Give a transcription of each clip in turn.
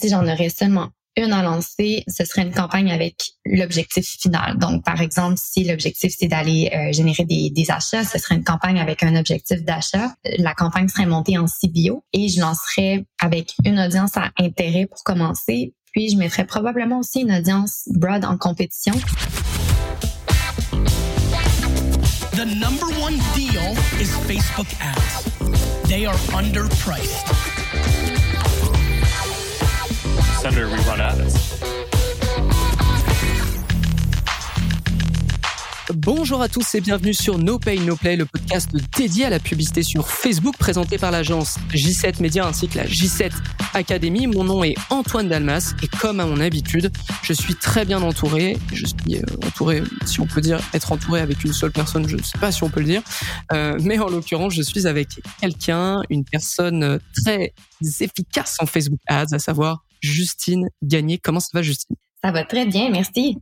si j'en aurais seulement une à lancer, ce serait une campagne avec l'objectif final. Donc, par exemple, si l'objectif c'est d'aller euh, générer des, achats, ce serait une campagne avec un objectif d'achat. La campagne serait montée en CBO et je lancerais avec une audience à intérêt pour commencer. Puis, je mettrais probablement aussi une audience broad en compétition. The number one deal is Facebook ads. They are underpriced. Bonjour à tous et bienvenue sur No Pay No Play, le podcast dédié à la publicité sur Facebook présenté par l'agence J7 Media ainsi que la J7 Academy. Mon nom est Antoine Dalmas et comme à mon habitude, je suis très bien entouré. Je suis euh, entouré, si on peut dire, être entouré avec une seule personne, je ne sais pas si on peut le dire, euh, mais en l'occurrence, je suis avec quelqu'un, une personne très efficace en Facebook Ads, à savoir Justine Gagné. Comment ça va, Justine? Ça va très bien, merci.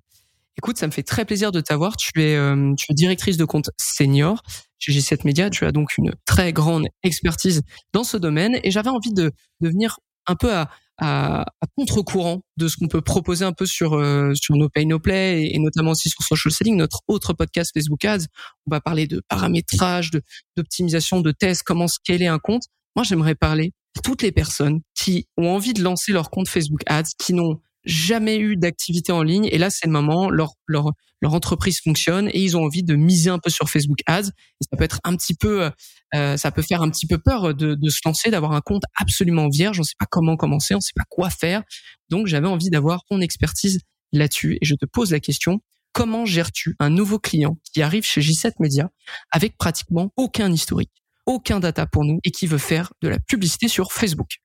Écoute, ça me fait très plaisir de t'avoir. Tu es, euh, tu es directrice de compte senior chez G7 Media. Tu as donc une très grande expertise dans ce domaine et j'avais envie de, de venir un peu à, à, à contre-courant de ce qu'on peut proposer un peu sur euh, sur No Pay No Play et, notamment aussi sur Social Selling, notre autre podcast Facebook Ads. On va parler de paramétrage, de d'optimisation, de tests, comment scaler un compte. Moi, j'aimerais parler toutes les personnes qui ont envie de lancer leur compte Facebook Ads, qui n'ont jamais eu d'activité en ligne. Et là c'est le moment leur leur leur entreprise fonctionne et ils ont envie de miser un peu sur Facebook Ads. Ça peut être un petit peu euh, ça peut faire un petit peu peur de, de se lancer d'avoir un compte absolument vierge. On sait pas comment commencer on sait pas quoi faire. Donc j'avais envie d'avoir ton expertise là-dessus. Et je te pose la question comment gères-tu un nouveau client qui arrive chez J7 Media avec pratiquement aucun historique? Aucun data pour nous et qui veut faire de la publicité sur Facebook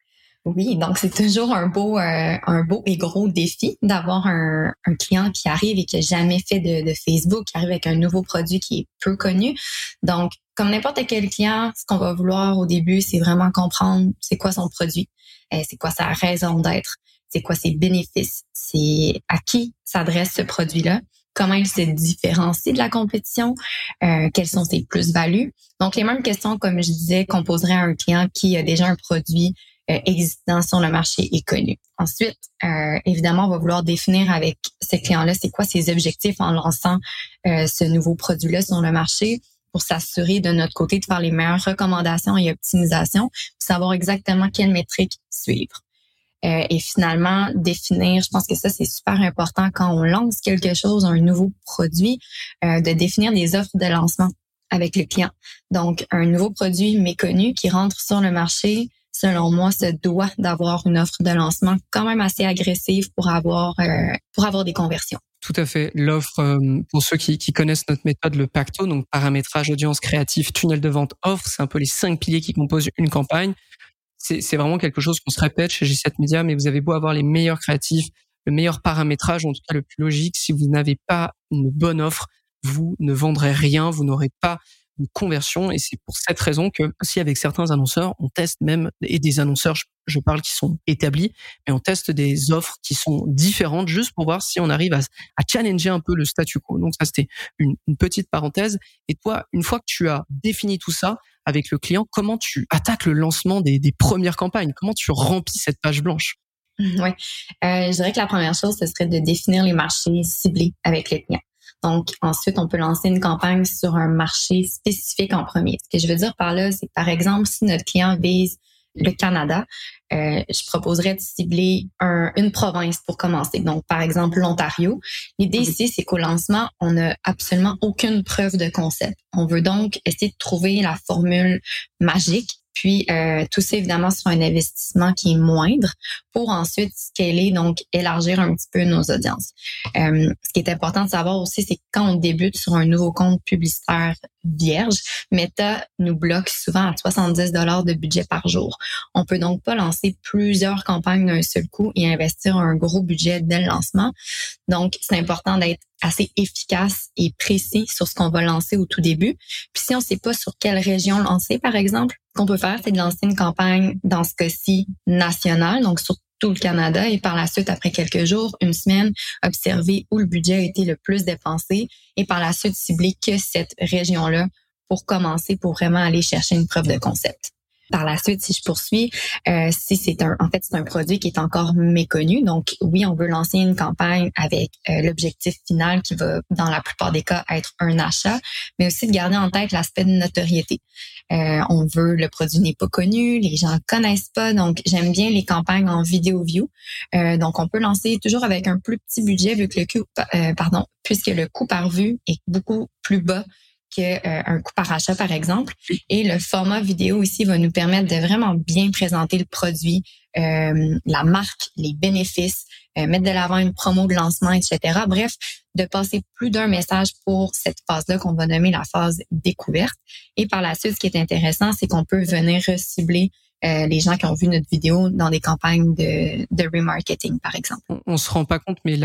oui, donc c'est toujours un beau, euh, un beau et gros défi d'avoir un, client qui arrive et qui n'a jamais fait de, de, Facebook, qui arrive avec un nouveau produit qui est peu connu. Donc, comme n'importe quel client, ce qu'on va vouloir au début, c'est vraiment comprendre c'est quoi son produit, euh, c'est quoi sa raison d'être, c'est quoi ses bénéfices, c'est à qui s'adresse ce produit-là, comment il se différencie de la compétition, euh, quelles sont ses plus-values. Donc, les mêmes questions, comme je disais, qu'on à un client qui a déjà un produit euh, existant sur le marché est connu. Ensuite, euh, évidemment, on va vouloir définir avec ce client-là c'est quoi ses objectifs en lançant euh, ce nouveau produit-là sur le marché pour s'assurer de notre côté de faire les meilleures recommandations et optimisations, pour savoir exactement quelles métriques suivre. Euh, et finalement, définir, je pense que ça, c'est super important quand on lance quelque chose, un nouveau produit, euh, de définir des offres de lancement avec le client. Donc, un nouveau produit méconnu qui rentre sur le marché, selon moi, se doit d'avoir une offre de lancement quand même assez agressive pour avoir euh, pour avoir des conversions. Tout à fait. L'offre, euh, pour ceux qui, qui, connaissent notre méthode, le Pacto, donc paramétrage, audience créatif, tunnel de vente, offre, c'est un peu les cinq piliers qui composent une campagne. C'est vraiment quelque chose qu'on se répète chez G7 Media, mais vous avez beau avoir les meilleurs créatifs, le meilleur paramétrage, en tout cas le plus logique, si vous n'avez pas une bonne offre, vous ne vendrez rien, vous n'aurez pas de conversion. Et c'est pour cette raison que aussi avec certains annonceurs, on teste même, et des annonceurs, je, parle qui sont établis, mais on teste des offres qui sont différentes juste pour voir si on arrive à, challenger un peu le statu quo. Donc ça, c'était une petite parenthèse. Et toi, une fois que tu as défini tout ça avec le client, comment tu attaques le lancement des, premières campagnes? Comment tu remplis cette page blanche? Oui, euh, je dirais que la première chose, ce serait de définir les marchés ciblés avec les clients. Donc, ensuite, on peut lancer une campagne sur un marché spécifique en premier. Ce que je veux dire par là, c'est par exemple, si notre client vise le Canada, euh, je proposerais de cibler une province pour commencer. Donc, par exemple, l'Ontario. L'idée ici, c'est qu'au lancement, on n'a absolument aucune preuve de concept. On veut donc essayer de trouver la formule magique puis euh, tout ça évidemment sur un investissement qui est moindre pour ensuite scaler, donc élargir un petit peu nos audiences. Euh, ce qui est important de savoir aussi, c'est que quand on débute sur un nouveau compte publicitaire vierge, Meta nous bloque souvent à 70 dollars de budget par jour. On peut donc pas lancer plusieurs campagnes d'un seul coup et investir un gros budget dès le lancement. Donc, c'est important d'être assez efficace et précis sur ce qu'on va lancer au tout début. Puis si on sait pas sur quelle région lancer, par exemple, ce qu'on peut faire, c'est de lancer une campagne dans ce cas-ci nationale, donc sur tout le Canada, et par la suite, après quelques jours, une semaine, observer où le budget a été le plus dépensé, et par la suite cibler que cette région-là pour commencer, pour vraiment aller chercher une preuve de concept. Par la suite, si je poursuis, euh, si c'est un, en fait, c'est un produit qui est encore méconnu. Donc, oui, on veut lancer une campagne avec euh, l'objectif final qui va, dans la plupart des cas, être un achat, mais aussi de garder en tête l'aspect de notoriété. Euh, on veut, le produit n'est pas connu, les gens connaissent pas. Donc, j'aime bien les campagnes en vidéo view. Donc, on peut lancer toujours avec un plus petit budget vu que le coût, pardon, puisque le coût par vue est beaucoup plus bas qu'un coût par achat, par exemple. Et le format vidéo aussi va nous permettre de vraiment bien présenter le produit, la marque, les bénéfices, mettre de l'avant une promo de lancement, etc. Bref, de passer plus d'un message pour cette phase-là qu'on va nommer la phase découverte. Et par la suite, ce qui est intéressant, c'est qu'on peut venir recibler euh, les gens qui ont vu notre vidéo dans des campagnes de, de remarketing, par exemple. On, on se rend pas compte, mais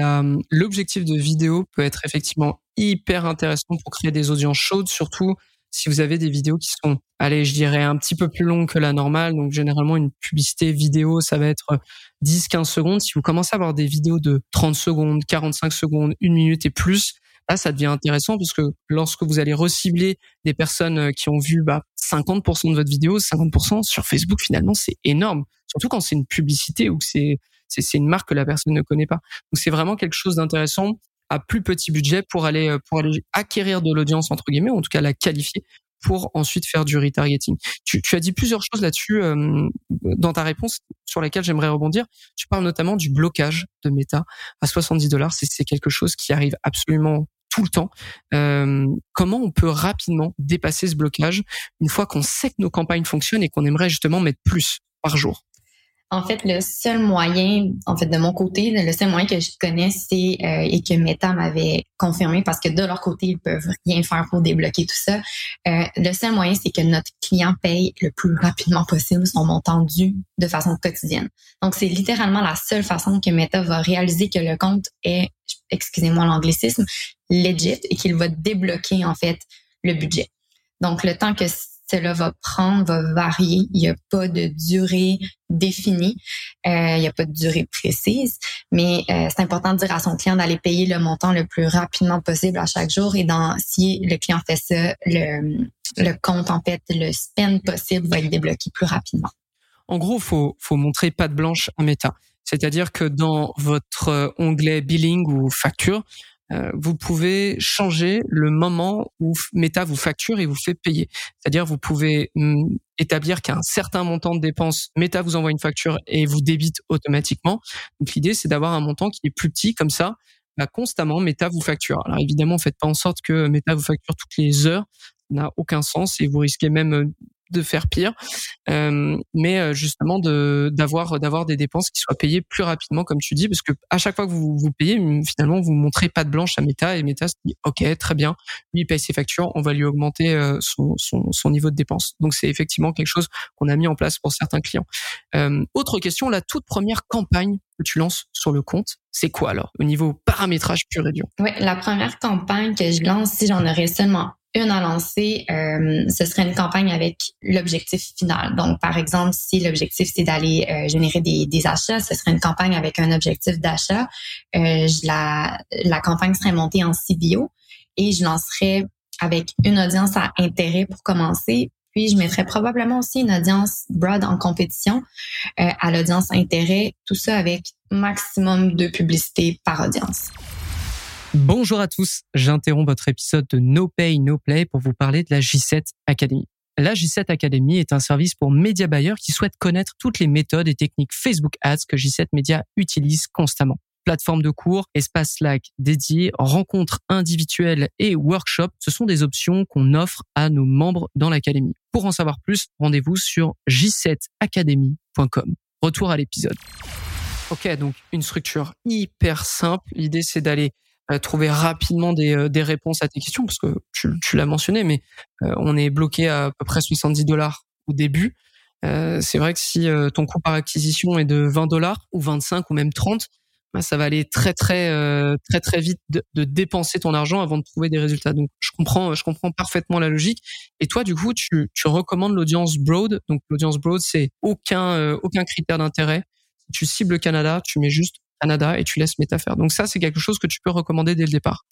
l'objectif de vidéo peut être effectivement hyper intéressant pour créer des audiences chaudes, surtout si vous avez des vidéos qui sont, allez, je dirais un petit peu plus longues que la normale, donc généralement une publicité vidéo, ça va être 10-15 secondes. Si vous commencez à avoir des vidéos de 30 secondes, 45 secondes, une minute et plus, là, ça devient intéressant parce que lorsque vous allez recibler des personnes euh, qui ont vu bah, 50% de votre vidéo, 50% sur Facebook, finalement, c'est énorme. Surtout quand c'est une publicité ou que c'est c'est une marque que la personne ne connaît pas. Donc c'est vraiment quelque chose d'intéressant à plus petit budget pour aller euh, pour aller acquérir de l'audience entre guillemets, ou en tout cas la qualifier pour ensuite faire du retargeting. Tu, tu as dit plusieurs choses là-dessus euh, dans ta réponse sur lesquelles j'aimerais rebondir. Tu parles notamment du blocage de Meta à 70 dollars. C'est quelque chose qui arrive absolument tout le temps. Euh, comment on peut rapidement dépasser ce blocage une fois qu'on sait que nos campagnes fonctionnent et qu'on aimerait justement mettre plus par jour? En fait, le seul moyen, en fait, de mon côté, le seul moyen que je connais, c'est euh, et que Meta m'avait confirmé parce que de leur côté, ils peuvent rien faire pour débloquer tout ça. Euh, le seul moyen, c'est que notre client paye le plus rapidement possible son montant dû de façon quotidienne. Donc, c'est littéralement la seule façon que Meta va réaliser que le compte est, excusez-moi l'anglicisme, legit et qu'il va débloquer en fait le budget. Donc, le temps que cela va prendre, va varier. Il n'y a pas de durée définie. Euh, il n'y a pas de durée précise. Mais euh, c'est important de dire à son client d'aller payer le montant le plus rapidement possible à chaque jour. Et dans, si le client fait ça, le, compte, en fait, le spend possible va être débloqué plus rapidement. En gros, faut, faut montrer patte blanche à Meta. C'est-à-dire que dans votre onglet billing ou facture, euh, vous pouvez changer le moment où Meta vous facture et vous fait payer. C'est-à-dire vous pouvez mm, établir qu'un certain montant de dépenses, Meta vous envoie une facture et vous débite automatiquement. Donc l'idée c'est d'avoir un montant qui est plus petit comme ça. Bah, constamment, Meta vous facture. Alors évidemment, faites pas en sorte que Meta vous facture toutes les heures, n'a aucun sens et vous risquez même euh, de faire pire, euh, mais euh, justement d'avoir des dépenses qui soient payées plus rapidement, comme tu dis, parce que à chaque fois que vous vous payez, finalement vous montrez pas de blanche à Meta et Meta se dit ok très bien, lui il paye ses factures, on va lui augmenter euh, son, niveau de dépenses. Donc c'est effectivement quelque chose qu'on a mis en place pour certains clients. Autre question, la toute première campagne que tu lances sur le compte, c'est quoi alors au niveau paramétrage pur et dur? Oui, la première campagne que je lance, si j'en aurais seulement une à lancer, euh, ce serait une campagne avec l'objectif final. Donc, par exemple, si l'objectif c'est d'aller euh, générer des, achats, ce serait une campagne avec un objectif d'achat. Euh, la, la campagne serait montée en CBO et je lancerais avec une audience à intérêt pour commencer. Puis, je mettrais probablement aussi une audience broad en compétition à l'audience intérêt. Tout ça avec maximum de publicité par audience. Bonjour à tous, j'interromps votre épisode de No Pay, No Play pour vous parler de la J7 Academy. La J7 Academy est un service pour média buyers qui souhaitent connaître toutes les méthodes et techniques Facebook Ads que J7 Media utilise constamment. Plateforme de cours, espace Slack dédié, rencontres individuelles et workshops, ce sont des options qu'on offre à nos membres dans l'académie. Pour en savoir plus, rendez-vous sur j7academy.com. Retour à l'épisode. Ok, donc une structure hyper simple. L'idée, c'est d'aller trouver rapidement des, euh, des, réponses à tes questions parce que tu, tu l'as mentionné, mais euh, on est bloqué à, à peu près 70 dollars au début. Euh, c'est vrai que si euh, ton coût par acquisition est de 20 dollars ou 25 ou même 30, bah, ça va aller très très très très vite de, de, dépenser ton argent avant de trouver des résultats. Donc je comprends je comprends parfaitement la logique. Et toi du coup tu, tu recommandes l'audience broad. Donc l'audience broad c'est aucun aucun critère d'intérêt. Tu cibles le Canada, tu mets juste Canada et tu laisses Meta faire. Donc ça, c'est quelque chose que tu peux recommander dès le départ.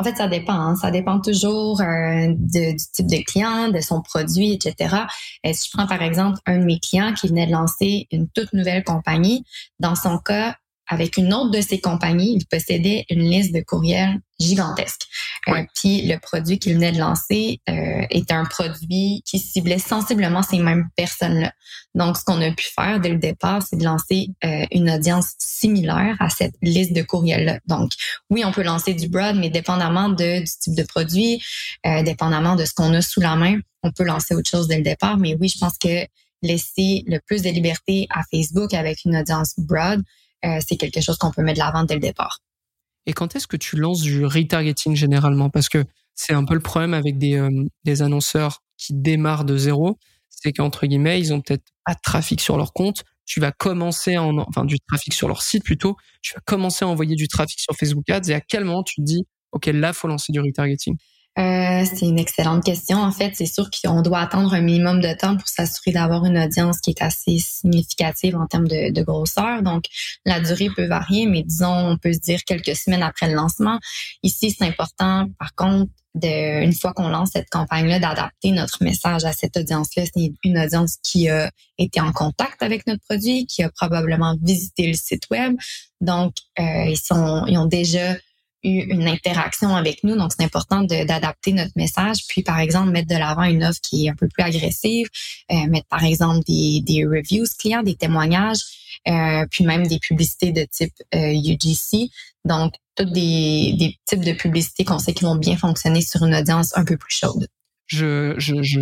En fait, ça dépend. Hein. Ça dépend toujours euh, du type de client, de son produit, etc. Et si je prends par exemple un de mes clients qui venait de lancer une toute nouvelle compagnie, dans son cas, avec une autre de ses compagnies, il possédait une liste de courriels gigantesque. Euh, puis le produit qu'il venait de lancer euh, était un produit qui ciblait sensiblement ces mêmes personnes-là. Donc, ce qu'on a pu faire dès le départ, c'est de lancer euh, une audience similaire à cette liste de courriels-là. Donc, oui, on peut lancer du broad, mais dépendamment de, du type de produit, euh, dépendamment de ce qu'on a sous la main, on peut lancer autre chose dès le départ. Mais oui, je pense que laisser le plus de liberté à Facebook avec une audience broad, euh, c'est quelque chose qu'on peut mettre de l'avant dès le départ. Et quand est-ce que tu lances du retargeting généralement? Parce que c'est un peu le problème avec des, euh, annonceurs qui démarrent de zéro, c'est qu'entre guillemets, ils ont peut-être pas de trafic sur leur compte. Tu vas commencer en, enfin, du trafic sur leur site plutôt. Tu vas commencer à envoyer du trafic sur Facebook Ads et à quel moment tu te dis, OK, là, faut lancer du retargeting? Euh, c'est une excellente question. En fait, c'est sûr qu'on doit attendre un minimum de temps pour s'assurer d'avoir une audience qui est assez significative en termes de, grosseur. Donc, la durée peut varier, mais disons, on peut se dire quelques semaines après le lancement. Ici, c'est important, par contre, de, une fois qu'on lance cette campagne-là, d'adapter notre message à cette audience-là. C'est une audience qui a été en contact avec notre produit, qui a probablement visité le site web. Donc, euh, ils, sont, ils ont déjà une interaction avec nous. Donc, c'est important d'adapter notre message. Puis, par exemple, mettre de l'avant une offre qui est un peu plus agressive. Euh, mettre, par exemple, des, des reviews clients, des témoignages, euh, puis même des publicités de type euh, UGC. Donc, toutes des, des types de publicités qu'on sait qui vont bien fonctionner sur une audience un peu plus chaude. Je,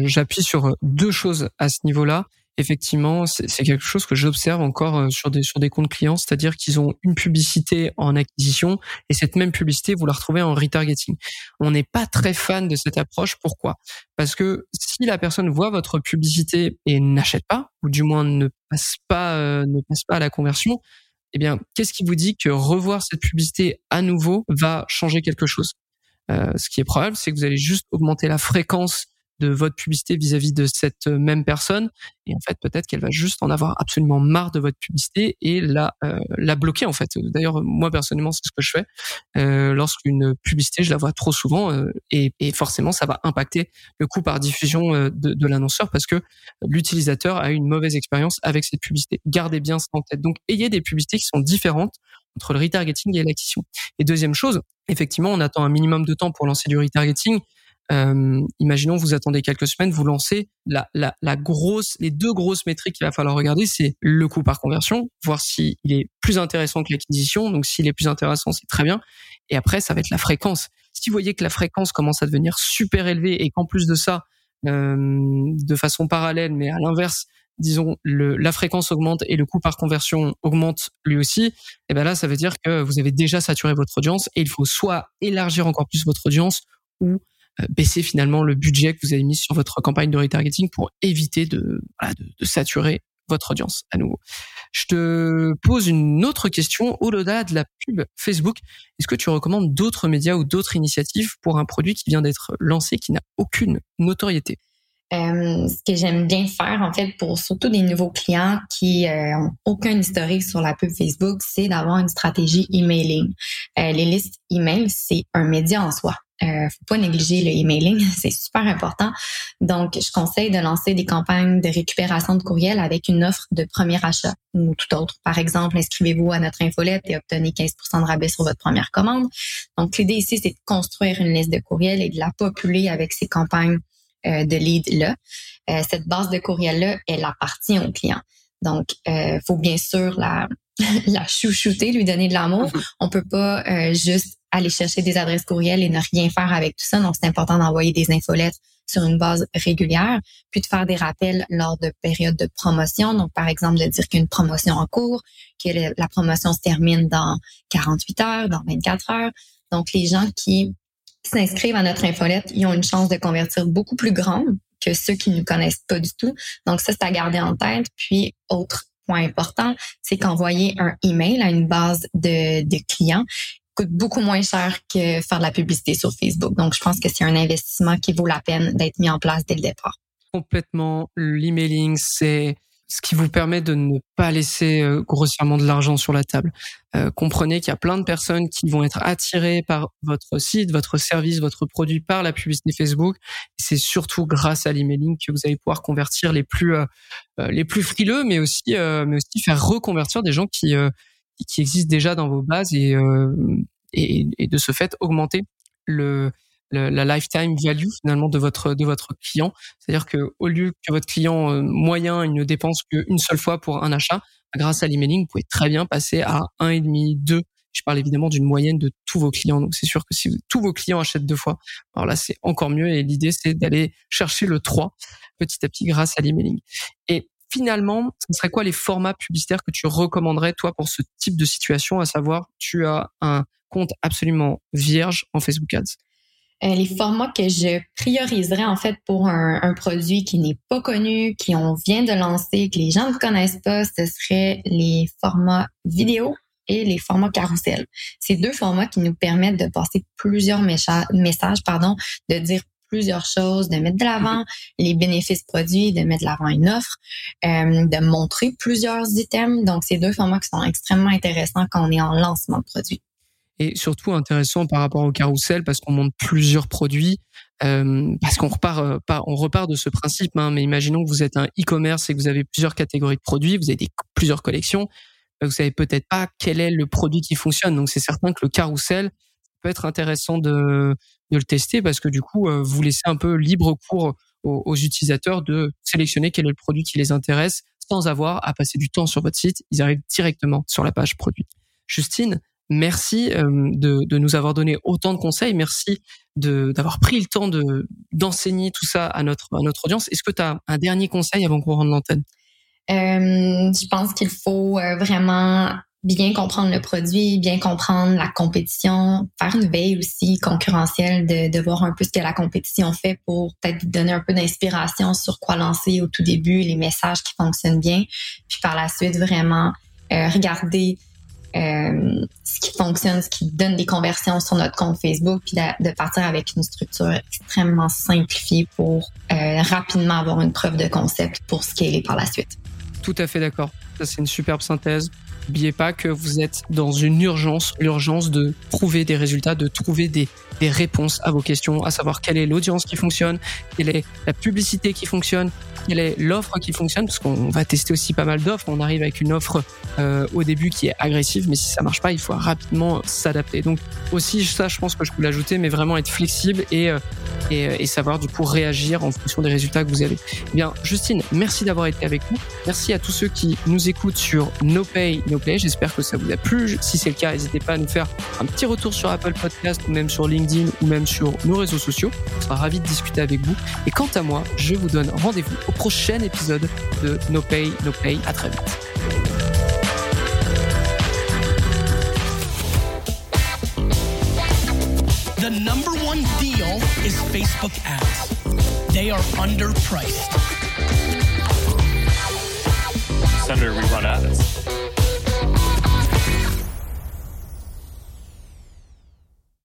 j'appuie sur deux choses à ce niveau-là effectivement, c'est quelque chose que j'observe encore euh, sur des sur des comptes clients, c'est-à-dire qu'ils ont une publicité en acquisition et cette même publicité vous la retrouvez en retargeting. On n'est pas très fan de cette approche. Pourquoi? Parce que si la personne voit votre publicité et n'achète pas, ou du moins ne passe pas euh, ne passe pas à la conversion, eh bien, qu'est-ce qui vous dit que revoir cette publicité à nouveau va changer quelque chose? Euh, Ce qui est probable, c'est que vous allez juste augmenter la fréquence de votre publicité vis-à-vis de cette euh, même personne. Et en fait, peut-être qu'elle va juste en avoir absolument marre de votre publicité et la euh, la bloquer en fait. D'ailleurs, moi personnellement, c'est ce que je fais. Euh, lorsqu'une publicité, je la vois trop souvent euh, et, et, forcément, ça va impacter le coût par diffusion de, de l'annonceur parce que l'utilisateur a eu une mauvaise expérience avec cette publicité. Gardez bien ça en tête. Donc, ayez des publicités qui sont différentes entre le retargeting et l'acquisition. Et deuxième chose, effectivement, on attend un minimum de temps pour lancer du retargeting. Euh, imaginons vous attendez quelques semaines, vous lancez la, la, la, grosse, les deux grosses métriques qu'il va falloir regarder, c'est le coût par conversion, voir s'il est plus intéressant que l'acquisition. Donc s'il est plus intéressant, c'est très bien. Et après, ça va être la fréquence. Si vous voyez que la fréquence commence à devenir super élevée et qu'en plus de ça, euh, de façon parallèle, mais à l'inverse, disons le, la fréquence augmente et le coût par conversion augmente lui aussi, et eh ben là ça veut dire que vous avez déjà saturé votre audience et il faut soit élargir encore plus votre audience ou baisser finalement le budget que vous avez mis sur votre campagne de retargeting pour éviter de saturer votre audience à nouveau. Je te pose une autre question au-delà de la pub Facebook. Est-ce que tu recommandes d'autres médias ou d'autres initiatives pour un produit qui vient d'être lancé, qui n'a aucune notoriété? Euh, ce que j'aime bien faire, en fait, pour surtout des nouveaux clients qui euh, ont aucun historique sur la pub Facebook, c'est d'avoir une stratégie emailing. Euh, les listes email, c'est un média en soi. Euh, faut pas négliger le emailing, c'est super important. Donc, je conseille de lancer des campagnes de récupération de courriel avec une offre de premier achat ou tout autre. Par exemple, inscrivez-vous à notre infolette et obtenez 15 de rabais sur votre première commande. Donc, l'idée ici, c'est de construire une liste de courriels et de la populer avec ces campagnes euh, de lead-là. Euh, cette base de courriel-là, elle appartient au client. Donc, euh, faut bien sûr la, la chouchouter, lui donner de l'amour. Mm-hmm. On peut pas euh, juste aller chercher des adresses courriels et ne rien faire avec tout ça. Donc, c'est important d'envoyer des infolettes sur une base régulière, puis de faire des rappels lors de périodes de promotion. Donc, par exemple, de dire qu'une promotion en cours, que la promotion se termine dans 48 heures, dans 24 heures. Donc, les gens qui s'inscrivent à notre infolette, ils ont une chance de convertir beaucoup plus grande que ceux qui ne connaissent pas du tout. Donc, ça, c'est à garder en tête. Puis, autre point important, c'est qu'envoyer un email à une base de, de clients coûte beaucoup moins cher que faire de la publicité sur Facebook. Donc, je pense que c'est un investissement qui vaut la peine d'être mis en place dès le départ. Complètement. L'emailing, c'est ce qui vous permet de ne pas laisser euh, grossièrement de l'argent sur la table. Euh, comprenez qu'il y a plein de personnes qui vont être attirées par votre site, votre service, votre produit par la publicité Facebook. c'est surtout grâce à l'emailing que vous allez pouvoir convertir les plus euh, les plus frileux, mais aussi mais aussi faire reconvertir des gens qui qui existent déjà dans vos bases et, et, et de ce fait augmenter le la lifetime value finalement de votre de votre client. C'est-à-dire que au lieu que votre client euh, moyen il ne dépense qu'une seule fois pour un achat, grâce à l'emailing, vous pouvez très bien passer à un et demi, deux. Je parle évidemment d'une moyenne de tous vos clients. Donc c'est sûr que si tous vos clients achètent deux fois, alors là c'est encore mieux. Et l'idée c'est d'aller chercher le 3 petit à petit grâce à l'emailing. Et finalement, ce serait quoi les formats publicitaires que tu recommanderais toi pour ce type de situation, à savoir tu as un compte absolument vierge en Facebook Ads? Euh, les formats que je prioriserais en fait pour un, produit qui n'est pas connu, qui on vient de lancer, que les gens ne connaissent pas, ce serait les formats vidéo et les formats carousel. Ces deux formats qui nous permettent de passer plusieurs messages, pardon, de dire plusieurs choses, de mettre de l'avant les bénéfices produits, de mettre de l'avant une offre, euh, de montrer plusieurs items. Donc, ces deux formats qui sont extrêmement intéressants quand on est en lancement de produit et surtout intéressant par rapport au carrousel parce qu'on monte plusieurs produits, euh, parce qu'on repart, euh, on repart de ce principe. Hein, mais imaginons que vous êtes un e-commerce et que vous avez plusieurs catégories de produits, vous avez plusieurs collections, euh, vous savez peut-être pas quel est le produit qui fonctionne. Donc c'est certain que le carrousel peut être intéressant de, de le tester parce que du coup euh, vous laissez un peu libre cours aux, utilisateurs de sélectionner quel est le produit qui les intéresse sans avoir à passer du temps sur votre site. Ils arrivent directement sur la page produit. Justine, Merci euh, de, de, nous avoir donné autant de conseils. Merci d'avoir pris le temps de d'enseigner tout ça à notre à notre audience. Est-ce que tu as un dernier conseil avant qu'on rende l'antenne? Euh, Je pense qu'il faut vraiment bien comprendre le produit, bien comprendre la compétition, faire une veille aussi concurrentielle, de, voir un peu ce que la compétition fait pour peut-être donner un peu d'inspiration sur quoi lancer au tout début, les messages qui fonctionnent bien, puis par la suite vraiment euh, regarder euh, ce qui fonctionne, ce qui donne des conversions sur notre compte Facebook, puis de, partir avec une structure extrêmement simplifiée pour euh, rapidement avoir une preuve de concept pour scaler par la suite. Tout à fait d'accord. Ça, c'est une superbe synthèse. N'oubliez pas que vous êtes dans une urgence, l'urgence de trouver des résultats, de trouver des, des réponses à vos questions, à savoir quelle est l'audience qui fonctionne, quelle est la publicité qui fonctionne, quelle est l'offre qui fonctionne, parce qu'on va tester aussi pas mal d'offres. On arrive avec une offre euh, au début qui est agressive, mais si ça marche pas, il faut rapidement s'adapter. Donc aussi ça, je pense que je peux l'ajouter, mais vraiment être flexible et, euh, et, et, savoir du coup réagir en fonction des résultats que vous avez. Eh bien, Justine, merci d'avoir été avec nous. Merci à tous ceux qui nous écoutent sur No Pay, No Play. J'espère que ça vous a plu. Si c'est le cas, n'hésitez pas à nous faire un petit retour sur Apple Podcast ou même sur LinkedIn ou même sur nos réseaux sociaux. On sera ravi de discuter avec vous. Et quant à moi, je vous donne rendez-vous au prochain épisode de No Pay, No Play. À très vite. The number one deal is Facebook ads. They are underpriced. Senator, we run ads.